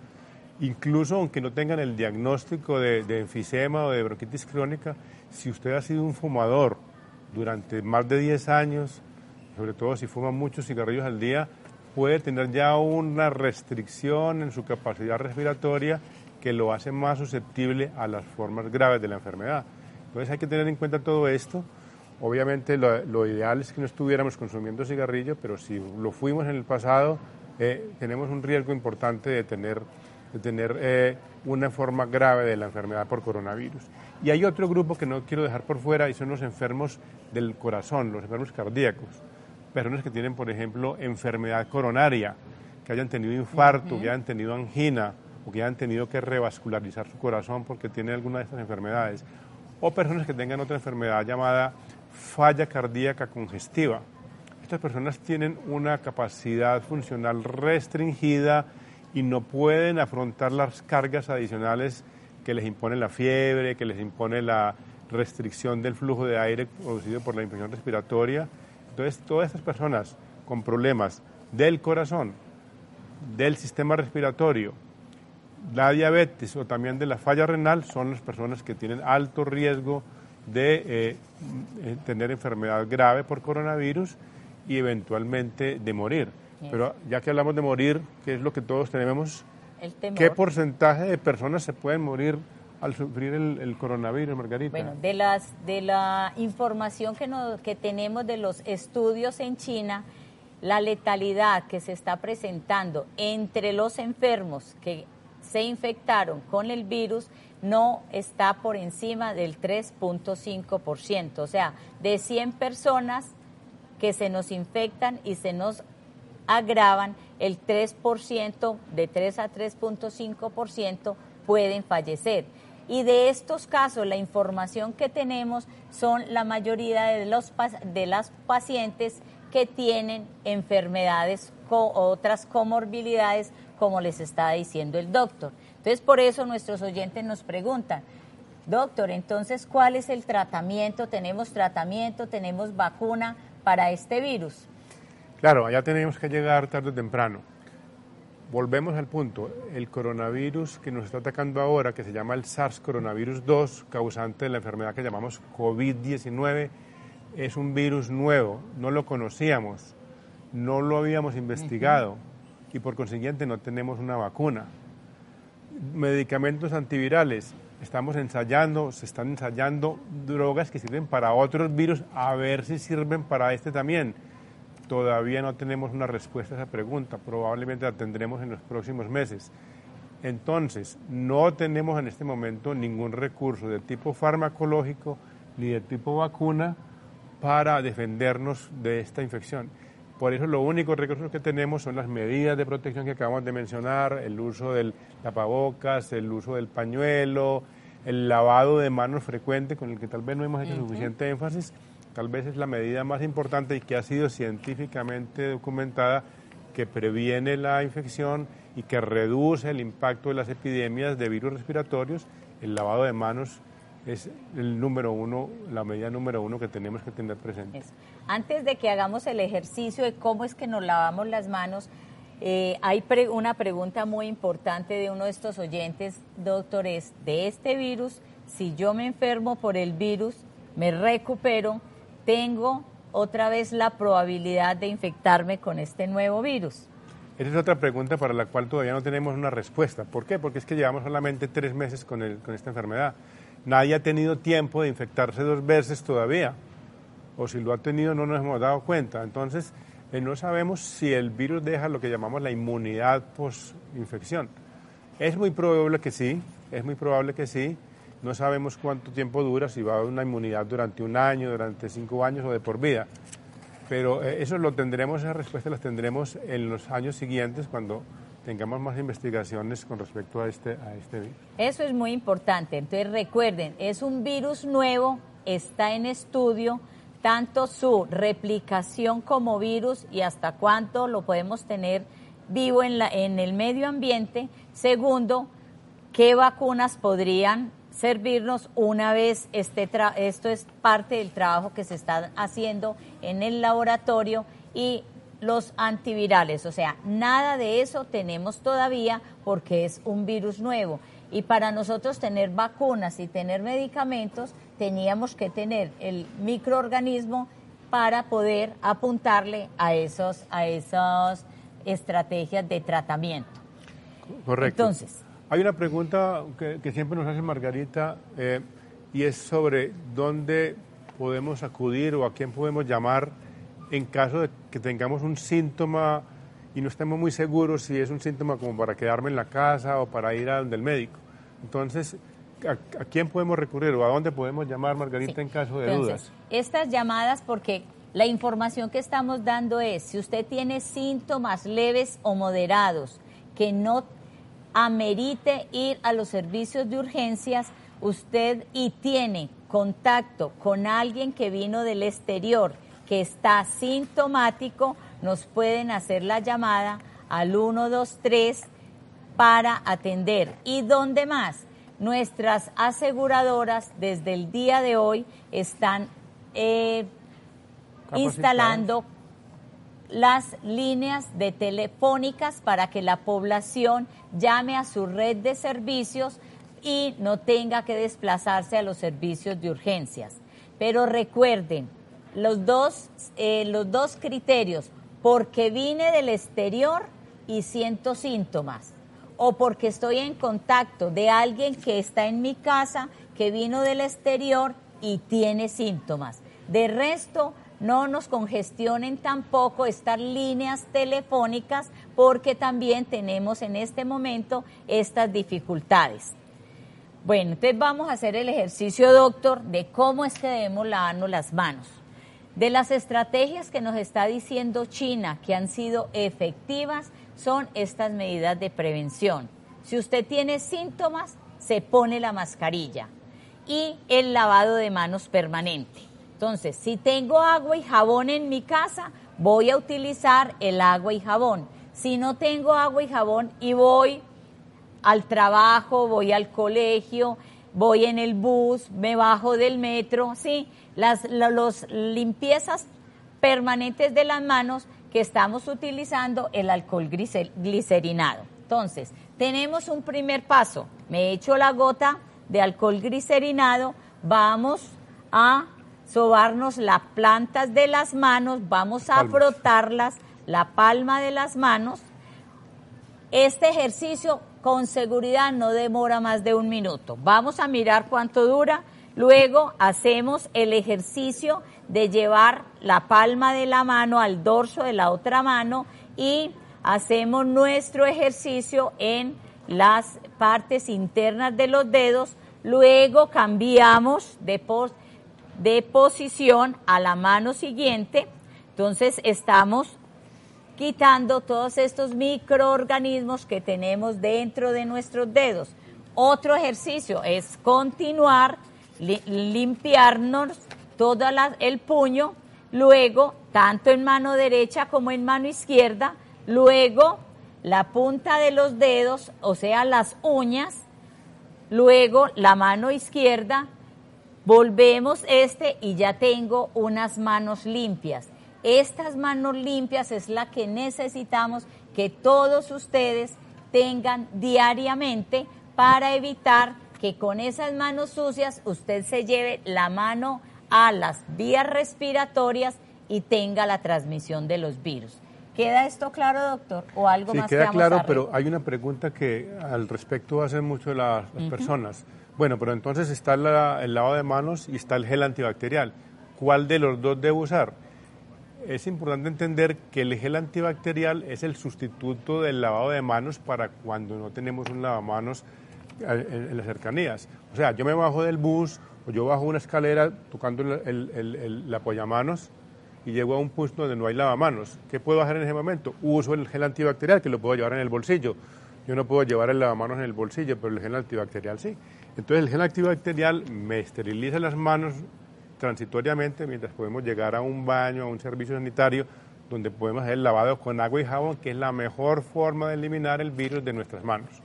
Incluso aunque no tengan el diagnóstico de, de enfisema o de bronquitis crónica, si usted ha sido un fumador durante más de 10 años, sobre todo si fuma muchos cigarrillos al día, puede tener ya una restricción en su capacidad respiratoria que lo hace más susceptible a las formas graves de la enfermedad. Entonces hay que tener en cuenta todo esto. Obviamente lo, ideal es que no estuviéramos consumiendo cigarrillo, pero si lo fuimos en el pasado, eh, tenemos un riesgo importante de tener, de tener eh, una forma grave de la enfermedad por coronavirus. Y hay otro grupo que no quiero dejar por fuera y son los enfermos del corazón, los enfermos cardíacos. Personas que tienen, por ejemplo, enfermedad coronaria, que hayan tenido infarto, que hayan tenido angina o que hayan tenido que revascularizar su corazón porque tienen alguna de estas enfermedades, o personas que tengan otra enfermedad llamada falla cardíaca congestiva. Estas personas tienen una capacidad funcional restringida y no pueden afrontar las cargas adicionales que les impone la fiebre, que les impone la restricción del flujo de aire producido por la infección respiratoria entonces, todas estas personas con problemas del corazón, del sistema respiratorio, la diabetes o también de la falla renal son las personas que tienen alto riesgo de eh, eh, tener enfermedad grave por coronavirus y eventualmente de morir. Pero ya que hablamos de morir, que es lo que todos tenemos, ¿qué porcentaje de personas se pueden morir al sufrir el, coronavirus, Margarita? Bueno, de, las, de la información que, que tenemos de los estudios en China, la letalidad que se está presentando entre los enfermos que se infectaron con el virus no está por encima del 3.5%. O sea, de 100 personas que se nos infectan y se nos agravan, el 3%, de 3 a 3.5% pueden fallecer. Y de estos casos, la información que tenemos son la mayoría de, los, de las pacientes que tienen enfermedades o otras comorbilidades, como les está diciendo el doctor. Entonces, por eso nuestros oyentes nos preguntan, doctor, entonces, ¿cuál es el tratamiento? ¿Tenemos tratamiento? ¿Tenemos vacuna para este virus? Claro, allá tenemos que llegar tarde o temprano volvemos al punto, el coronavirus que nos está atacando ahora, que se llama el SARS coronavirus 2, causante de la enfermedad que llamamos COVID-19, es un virus nuevo, no lo conocíamos, no lo habíamos investigado y por consiguiente no tenemos una vacuna. Medicamentos antivirales, estamos ensayando, se están ensayando drogas que sirven para otros virus, a ver si sirven para este también. Todavía no tenemos una respuesta a esa pregunta, probablemente la tendremos en los próximos meses. Entonces, no tenemos en este momento ningún recurso de tipo farmacológico ni de tipo vacuna para defendernos de esta infección. Por eso, los únicos recursos que tenemos son las medidas de protección que acabamos de mencionar, el uso del tapabocas, el uso del pañuelo, el lavado de manos frecuente, con el que tal vez no hemos hecho suficiente énfasis, tal vez es la medida más importante y que ha sido científicamente documentada que previene la infección y que reduce el impacto de las epidemias de virus respiratorios, el lavado de manos es el número uno, la medida número uno que tenemos que tener presente. Antes de que hagamos el ejercicio de cómo es que nos lavamos las manos, eh, hay una pregunta muy importante de uno de estos oyentes, doctores, de este virus, si yo me enfermo por el virus, me recupero, tengo otra vez la probabilidad de infectarme con este nuevo virus. Esa es otra pregunta para la cual todavía no tenemos una respuesta. ¿Por qué? Porque es que llevamos solamente tres meses con, el, con esta enfermedad. Nadie ha tenido tiempo de infectarse dos veces todavía. O si lo ha tenido no nos hemos dado cuenta. Entonces, eh, no sabemos si el virus deja lo que llamamos la inmunidad post-infección. Es muy probable que sí, es muy probable que sí. No sabemos cuánto tiempo dura, si va a haber una inmunidad durante un año, durante cinco años o de por vida. Pero eh, eso lo tendremos, esas respuestas las tendremos en los años siguientes cuando tengamos más investigaciones con respecto a este, a este virus. Eso es muy importante. Entonces recuerden, es un virus nuevo, está en estudio, tanto su replicación como virus y hasta cuánto lo podemos tener vivo en, la, en el medio ambiente. Segundo, qué vacunas podrían servirnos una vez este esto es parte del trabajo que se está haciendo en el laboratorio y los antivirales, o sea, nada de eso tenemos todavía porque es un virus nuevo. Y para nosotros tener vacunas y tener medicamentos, teníamos que tener el microorganismo para poder apuntarle a esos a esas estrategias de tratamiento. Correcto. Entonces, hay una pregunta que, siempre nos hace Margarita eh, y es sobre dónde podemos acudir o a quién podemos llamar en caso de que tengamos un síntoma y no estemos muy seguros si es un síntoma como para quedarme en la casa o para ir a donde el médico. Entonces, ¿a, quién podemos recurrir o a dónde podemos llamar, Margarita, en caso de dudas? Estas llamadas, porque la información que estamos dando es, si usted tiene síntomas leves o moderados que no amerite ir a los servicios de urgencias, usted y tiene contacto con alguien que vino del exterior, que está sintomático, nos pueden hacer la llamada al 123 para atender. ¿Y dónde más? Nuestras aseguradoras desde el día de hoy están eh, instalando las líneas de telefónicas para que la población llame a su red de servicios y no tenga que desplazarse a los servicios de urgencias. Pero recuerden, los dos, eh, los dos criterios, porque vine del exterior y siento síntomas, o porque estoy en contacto de alguien que está en mi casa, que vino del exterior y tiene síntomas. De resto, no nos congestionen tampoco estas líneas telefónicas porque también tenemos en este momento estas dificultades. Bueno, entonces vamos a hacer el ejercicio, doctor, de cómo es que debemos lavarnos las manos. De las estrategias que nos está diciendo China que han sido efectivas son estas medidas de prevención. Si usted tiene síntomas, se pone la mascarilla y el lavado de manos permanente. Entonces, si tengo agua y jabón en mi casa, voy a utilizar el agua y jabón. Si no tengo agua y jabón y voy al trabajo, voy al colegio, voy en el bus, me bajo del metro, sí, las los limpiezas permanentes de las manos que estamos utilizando el alcohol glicerinado. Entonces, tenemos un primer paso. Me echo la gota de alcohol glicerinado, vamos a sobarnos las plantas de las manos, vamos a frotarlas, la palma de las manos. Este ejercicio con seguridad no demora más de un minuto. Vamos a mirar cuánto dura. Luego hacemos el ejercicio de llevar la palma de la mano al dorso de la otra mano y hacemos nuestro ejercicio en las partes internas de los dedos. Luego cambiamos de, de posición a la mano siguiente. Entonces estamos quitando todos estos microorganismos que tenemos dentro de nuestros dedos. Otro ejercicio es continuar, limpiarnos todo el puño, luego tanto en mano derecha como en mano izquierda, luego la punta de los dedos, o sea, las uñas, luego la mano izquierda, volvemos este y ya tengo unas manos limpias. Estas manos limpias es la que necesitamos que todos ustedes tengan diariamente para evitar que con esas manos sucias usted se lleve la mano a las vías respiratorias y tenga la transmisión de los virus. ¿Queda esto claro, doctor? ¿O algo sí, más queda claro, pero hay una pregunta que al respecto hacen mucho las, personas. Bueno, pero entonces está el lavado de manos y está el gel antibacterial. ¿Cuál de los dos debo usar? es importante entender que el gel antibacterial es el sustituto del lavado de manos para cuando no tenemos un lavamanos en, las cercanías. O sea, yo me bajo del bus yo bajo una escalera tocando el, el, apoyamanos y llego a un punto donde no hay lavamanos. ¿Qué puedo hacer en ese momento? Uso el gel antibacterial que lo puedo llevar en el bolsillo. Yo no puedo llevar el lavamanos en el bolsillo, pero el gel antibacterial sí. Entonces el gel antibacterial me esteriliza las manos transitoriamente mientras podemos llegar a un baño, a un servicio sanitario, donde podemos hacer el lavado con agua y jabón, que es la mejor forma de eliminar el virus de nuestras manos.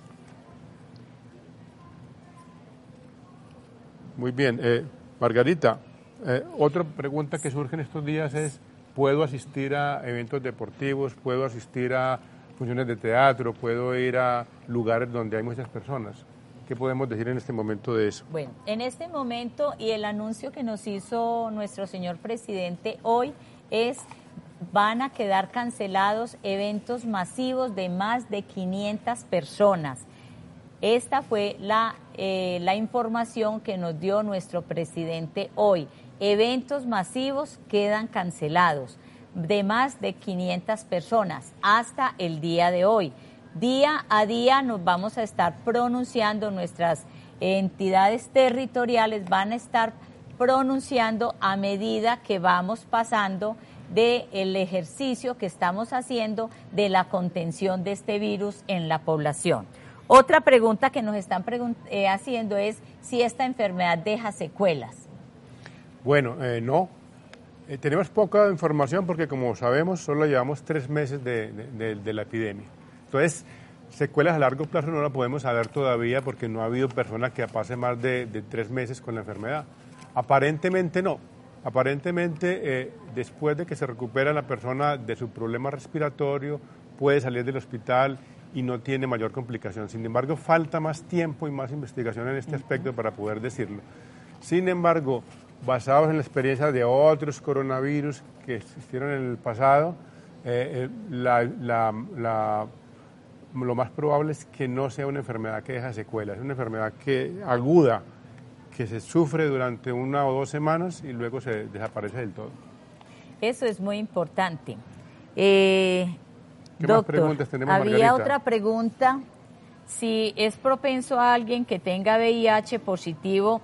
Muy bien. Eh, Margarita, eh, otra pregunta que surge en estos días es, ¿puedo asistir a eventos deportivos? ¿Puedo asistir a funciones de teatro? ¿Puedo ir a lugares donde hay muchas personas? ¿Qué podemos decir en este momento de eso? Bueno, en este momento y el anuncio que nos hizo nuestro señor presidente hoy es van a quedar cancelados eventos masivos de más de 500 personas. Esta fue la, eh, la información que nos dio nuestro presidente hoy. Eventos masivos quedan cancelados de más de 500 personas hasta el día de hoy. Día a día nos vamos a estar pronunciando, nuestras entidades territoriales van a estar pronunciando a medida que vamos pasando del ejercicio que estamos haciendo de la contención de este virus en la población. Otra pregunta que nos están eh, haciendo es si esta enfermedad deja secuelas. Bueno, eh, no. Eh, tenemos poca información porque como sabemos solo llevamos tres meses de la epidemia. Entonces, secuelas a largo plazo no la podemos saber todavía porque no ha habido persona que pase más de, tres meses con la enfermedad. Aparentemente no. Aparentemente, eh, después de que se recupera la persona de su problema respiratorio, puede salir del hospital y no tiene mayor complicación. Sin embargo, falta más tiempo y más investigación en este aspecto para poder decirlo. Sin embargo, basados en la experiencia de otros coronavirus que existieron en el pasado, eh, eh, la lo más probable es que no sea una enfermedad que deja secuelas, es una enfermedad que aguda, que se sufre durante una o dos semanas y luego se desaparece del todo. Eso es muy importante. Eh, ¿Qué más preguntas tenemos, Había otra pregunta. Si es propenso a alguien que tenga VIH positivo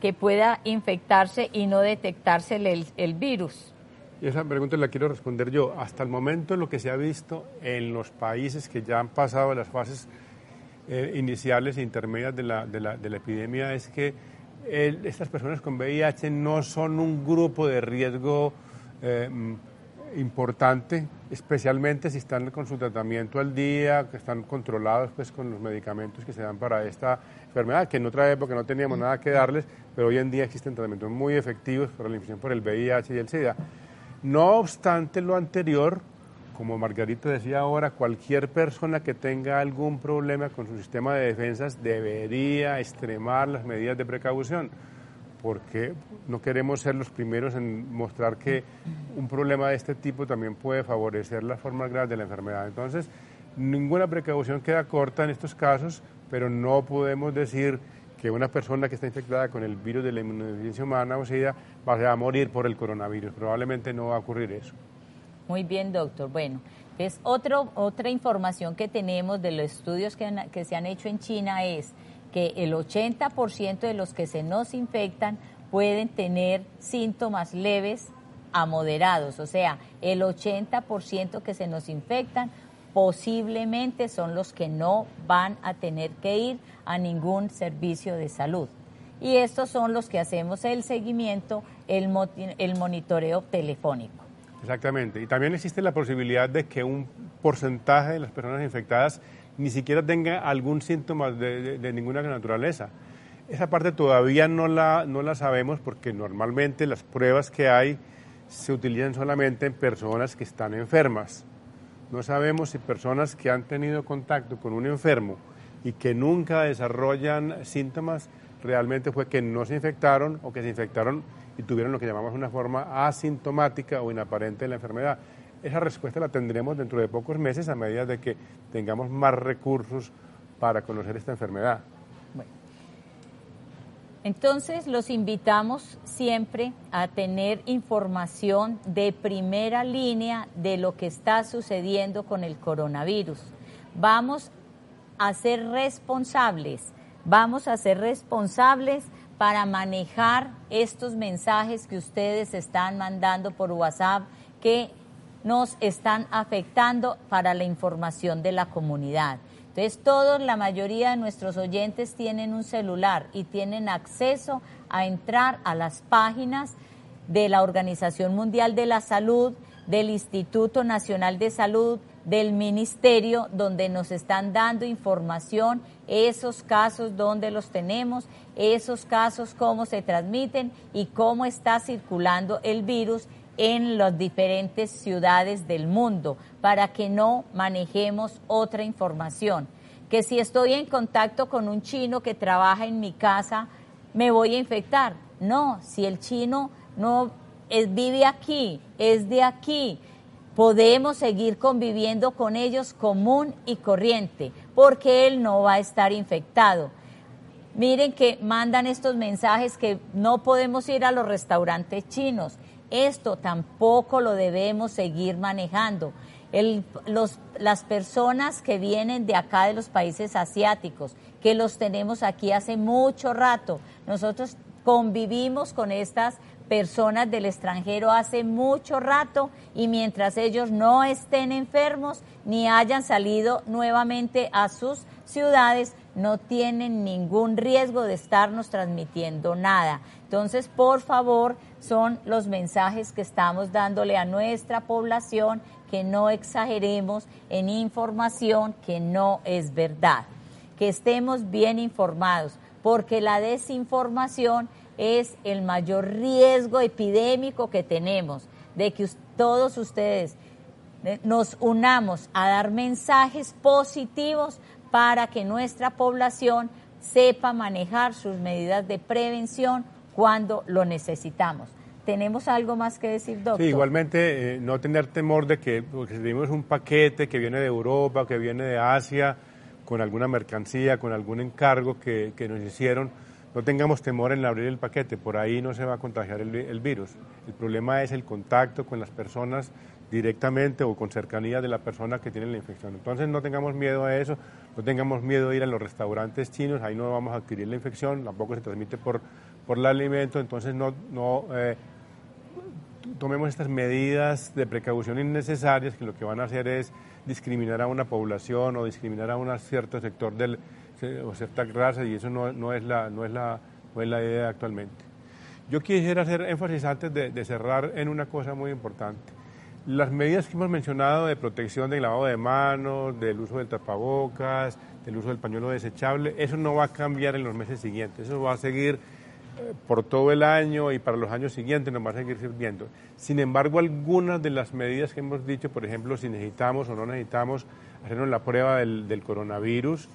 que pueda infectarse y no detectarse el, el virus. Y esa pregunta la quiero responder yo. Hasta el momento lo que se ha visto en los países que ya han pasado las fases eh, iniciales e intermedias de la, de la, de la epidemia es que estas personas con VIH no son un grupo de riesgo eh, importante, especialmente si están con su tratamiento al día, que están controlados pues, con los medicamentos que se dan para esta enfermedad, que en otra época no teníamos nada que darles, pero hoy en día existen tratamientos muy efectivos para la infección por el VIH y el SIDA. No obstante lo anterior, como Margarita decía ahora, cualquier persona que tenga algún problema con su sistema de defensas debería extremar las medidas de precaución, porque no queremos ser los primeros en mostrar que un problema de este tipo también puede favorecer las formas graves de la enfermedad. Entonces, ninguna precaución queda corta en estos casos, pero no podemos decir que una persona que está infectada con el virus de la inmunodeficiencia humana o sea, va a morir por el coronavirus. Probablemente no va a ocurrir eso. Muy bien, doctor. Bueno, es otro, otra información que tenemos de los estudios que se han hecho en China es el 80% de los que se nos infectan pueden tener síntomas leves a moderados, o sea, el 80% que se nos infectan posiblemente son los que no van a tener que ir a ningún servicio de salud. Y estos son los que hacemos el seguimiento, el monitoreo telefónico. Exactamente. Y también existe la posibilidad de que un porcentaje de las personas infectadas ni siquiera tenga algún síntoma de, ninguna naturaleza. Esa parte todavía no la, no la sabemos porque normalmente las pruebas que hay se utilizan solamente en personas que están enfermas. No sabemos si personas que han tenido contacto con un enfermo y que nunca desarrollan síntomas, realmente fue que no se infectaron o que se infectaron y tuvieron lo que llamamos una forma asintomática o inaparente de la enfermedad. Esa respuesta la tendremos dentro de pocos meses a medida de que tengamos más recursos para conocer esta enfermedad. Entonces los invitamos siempre a tener información de primera línea de lo que está sucediendo con el coronavirus. Vamos a ser responsables, vamos a ser responsables para manejar estos mensajes que ustedes están mandando por WhatsApp que nos están afectando para la información de la comunidad. Entonces, todos, la mayoría de nuestros oyentes tienen un celular y tienen acceso a entrar a las páginas de la Organización Mundial de la Salud, del Instituto Nacional de Salud, del Ministerio, donde nos están dando información, esos casos, donde los tenemos, esos casos, cómo se transmiten y cómo está circulando el virus en las diferentes ciudades del mundo para que no manejemos otra información. Que si estoy en contacto con un chino que trabaja en mi casa, me voy a infectar. No, si el chino no vive aquí, es de aquí, podemos seguir conviviendo con ellos común y corriente, porque él no va a estar infectado. Miren que mandan estos mensajes que no podemos ir a los restaurantes chinos esto tampoco lo debemos seguir manejando. las personas que vienen de acá de los países asiáticos, que los tenemos aquí hace mucho rato, nosotros convivimos con estas personas del extranjero hace mucho rato y mientras ellos no estén enfermos ni hayan salido nuevamente a sus ciudades, no tienen ningún riesgo de estarnos transmitiendo nada. Entonces, por favor, son los mensajes que estamos dándole a nuestra población, que no exageremos en información que no es verdad, que estemos bien informados, porque la desinformación es el mayor riesgo epidémico que tenemos, de que todos ustedes eh, nos unamos a dar mensajes positivos para que nuestra población sepa manejar sus medidas de prevención cuando lo necesitamos. ¿Tenemos algo más que decir, doctor? Sí, igualmente eh, no tener temor de que porque un paquete que viene de Europa, que viene de Asia, con alguna mercancía, con algún encargo que, nos hicieron, no tengamos temor en abrir el paquete, por ahí no se va a contagiar el, el, virus. El problema es el contacto con las personas directamente o con cercanía de la persona que tiene la infección. Entonces no tengamos miedo a eso, no tengamos miedo de ir a los restaurantes chinos, ahí no vamos a adquirir la infección, tampoco se transmite por por el alimento, entonces no, no eh, tomemos estas medidas de precaución innecesarias que lo que van a hacer es discriminar a una población o discriminar a un cierto sector del, o cierta raza y eso no, no, es la, no, es la, no es la idea actualmente. Yo quisiera hacer énfasis antes de, de, cerrar en una cosa muy importante. Las medidas que hemos mencionado de protección del lavado de manos, del uso del tapabocas, del uso del pañuelo desechable, eso no va a cambiar en los meses siguientes, eso va a seguir por todo el año y para los años siguientes nos va a seguir sirviendo. Sin embargo, algunas de las medidas que hemos dicho, por ejemplo, si necesitamos o no necesitamos hacernos la prueba del, coronavirus,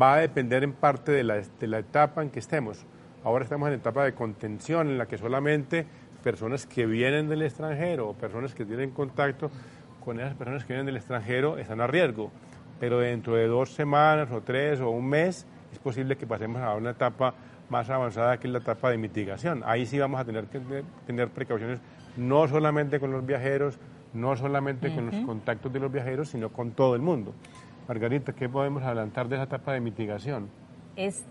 va a depender en parte de la, etapa en que estemos. Ahora estamos en etapa de contención en la que solamente personas que vienen del extranjero o personas que tienen contacto con esas personas que vienen del extranjero están a riesgo. Pero dentro de dos semanas o tres o un mes es posible que pasemos a una etapa más avanzada que es la etapa de mitigación. Ahí sí vamos a tener que tener precauciones no solamente con los viajeros, no solamente con los contactos de los viajeros, sino con todo el mundo. Margarita, ¿qué podemos adelantar de esa etapa de mitigación? Es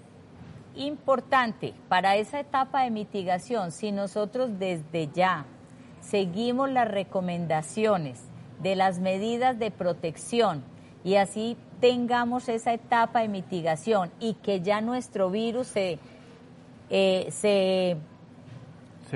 importante para esa etapa de mitigación, si nosotros desde ya seguimos las recomendaciones de las medidas de protección y así tengamos esa etapa de mitigación y que ya nuestro virus se, eh, se,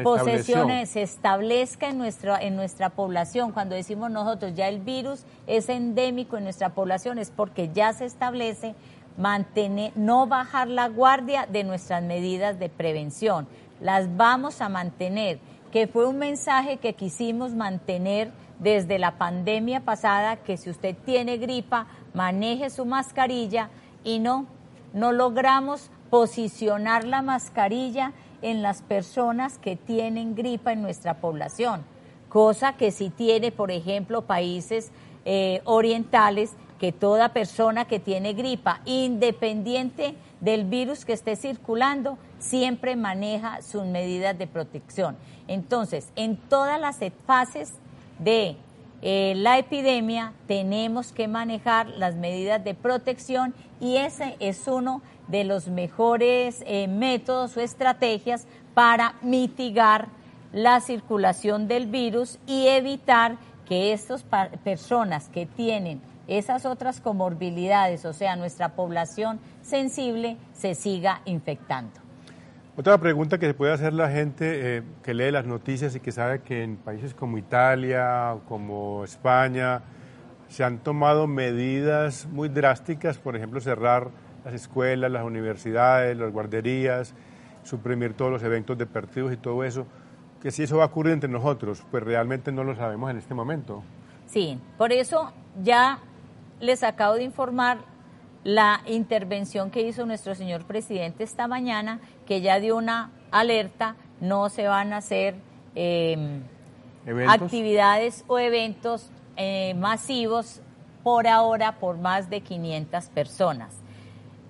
posesione, se establezca en nuestra, en nuestra población. Cuando decimos nosotros ya el virus es endémico en nuestra población es porque ya se establece mantener, no bajar la guardia de nuestras medidas de prevención. Las vamos a mantener, que fue un mensaje que quisimos mantener desde la pandemia pasada, que si usted tiene gripa, maneje su mascarilla y no, no logramos posicionar la mascarilla en las personas que tienen gripa en nuestra población, cosa que si tiene, por ejemplo, países eh, orientales que toda persona que tiene gripa, independiente del virus que esté circulando, siempre maneja sus medidas de protección. Entonces, en todas las fases de eh, la epidemia tenemos que manejar las medidas de protección y ese es uno de los mejores eh, métodos o estrategias para mitigar la circulación del virus y evitar que estas personas que tienen esas otras comorbilidades, o sea, nuestra población sensible, se siga infectando. Otra pregunta que se puede hacer la gente eh, que lee las noticias y que sabe que en países como Italia, como España, se han tomado medidas muy drásticas, por ejemplo, cerrar las escuelas, las universidades, las guarderías, suprimir todos los eventos deportivos y todo eso, que si eso va a ocurrir entre nosotros, pues realmente no lo sabemos en este momento. Sí, por eso ya les acabo de informar la intervención que hizo nuestro señor presidente esta mañana, que ya dio una alerta, no se van a hacer em, actividades o eventos eh, masivos por ahora por más de 500 personas.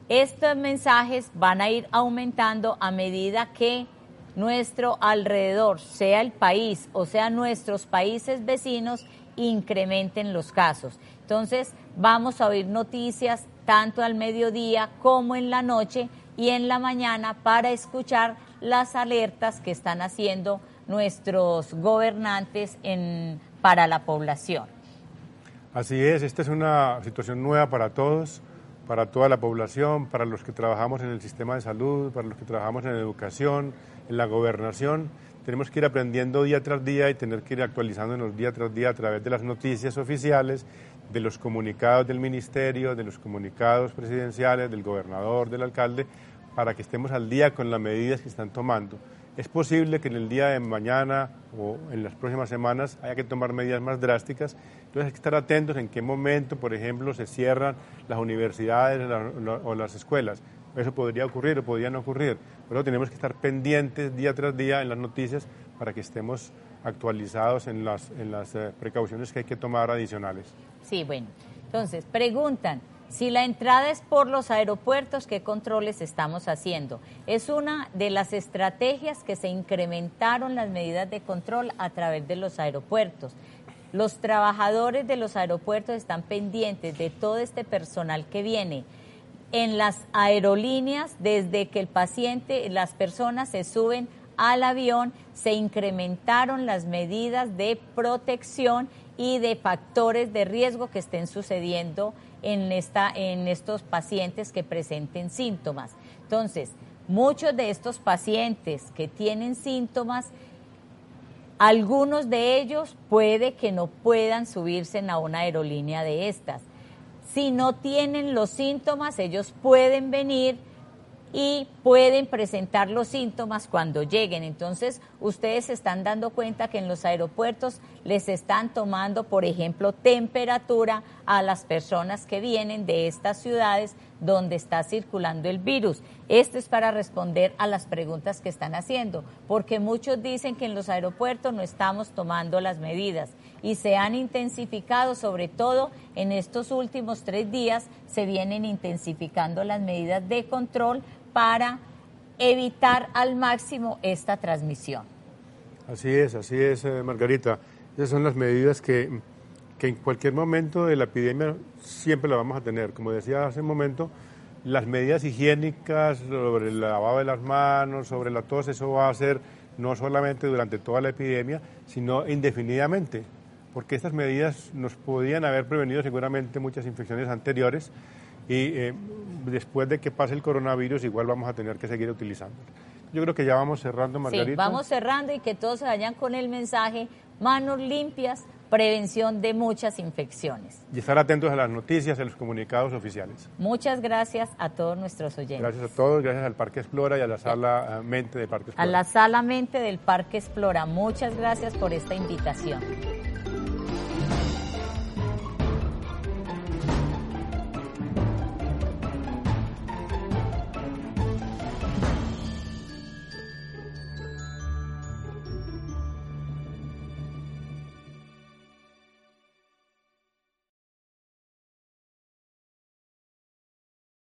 Estos mensajes van a ir aumentando a medida que nuestro alrededor, sea el país o sea nuestros países vecinos, incrementen los casos. Entonces, vamos a oír noticias tanto al mediodía como en la noche y en la mañana para escuchar las alertas que están haciendo nuestros gobernantes para la población. Así es, esta es una situación nueva para todos, para toda la población, para los que trabajamos en el sistema de salud, para los que trabajamos en educación, en la gobernación. Tenemos que ir aprendiendo día tras día y tener que ir actualizándonos día tras día a través de las noticias oficiales de los comunicados del ministerio, de los comunicados presidenciales, del gobernador, del alcalde, para que estemos al día con las medidas que están tomando. Es posible que en el día de mañana o en las próximas semanas haya que tomar medidas más drásticas, entonces hay que estar atentos en qué momento, por ejemplo, se cierran las universidades o las escuelas. Eso podría ocurrir o podría no ocurrir, pero tenemos que estar pendientes día tras día en las noticias para que estemos actualizados en las, en las eh, precauciones que hay que tomar adicionales. Sí, bueno. Entonces, preguntan, si la entrada es por los aeropuertos, ¿qué controles estamos haciendo? Es una de las estrategias que se incrementaron las medidas de control a través de los aeropuertos. Los trabajadores de los aeropuertos están pendientes de todo este personal que viene en las aerolíneas desde que el paciente, las personas se suben al avión, se incrementaron las medidas de protección y de factores de riesgo que estén sucediendo en, esta, en estos pacientes que presenten síntomas. Entonces, muchos de estos pacientes que tienen síntomas, algunos de ellos puede que no puedan subirse a una aerolínea de estas. Si no tienen los síntomas, ellos pueden venir y pueden presentar los síntomas cuando lleguen. Entonces, ustedes se están dando cuenta que en los aeropuertos les están tomando, por ejemplo, temperatura a las personas que vienen de estas ciudades donde está circulando el virus. Esto es para responder a las preguntas que están haciendo, porque muchos dicen que en los aeropuertos no estamos tomando las medidas y se han intensificado, sobre todo en estos últimos tres días, se vienen intensificando las medidas de control para evitar al máximo esta transmisión. Así es, así es, eh, Margarita. Esas son las medidas que, que en cualquier momento de la epidemia siempre la vamos a tener. Como decía hace un momento, las medidas higiénicas sobre el lavado de las manos, sobre la tos, eso va a ser no solamente durante toda la epidemia, sino indefinidamente, porque estas medidas nos podían haber prevenido seguramente muchas infecciones anteriores y eh, después de que pase el coronavirus igual vamos a tener que seguir utilizando. Yo creo que ya vamos cerrando, Margarita. Sí, vamos cerrando y que todos se vayan con el mensaje, manos limpias, prevención de muchas infecciones. Y estar atentos a las noticias, a los comunicados oficiales. Muchas gracias a todos nuestros oyentes. Gracias a todos, gracias al Parque Explora y a la Sala eh, Mente del Parque Explora. A la Sala Mente del Parque Explora, muchas gracias por esta invitación.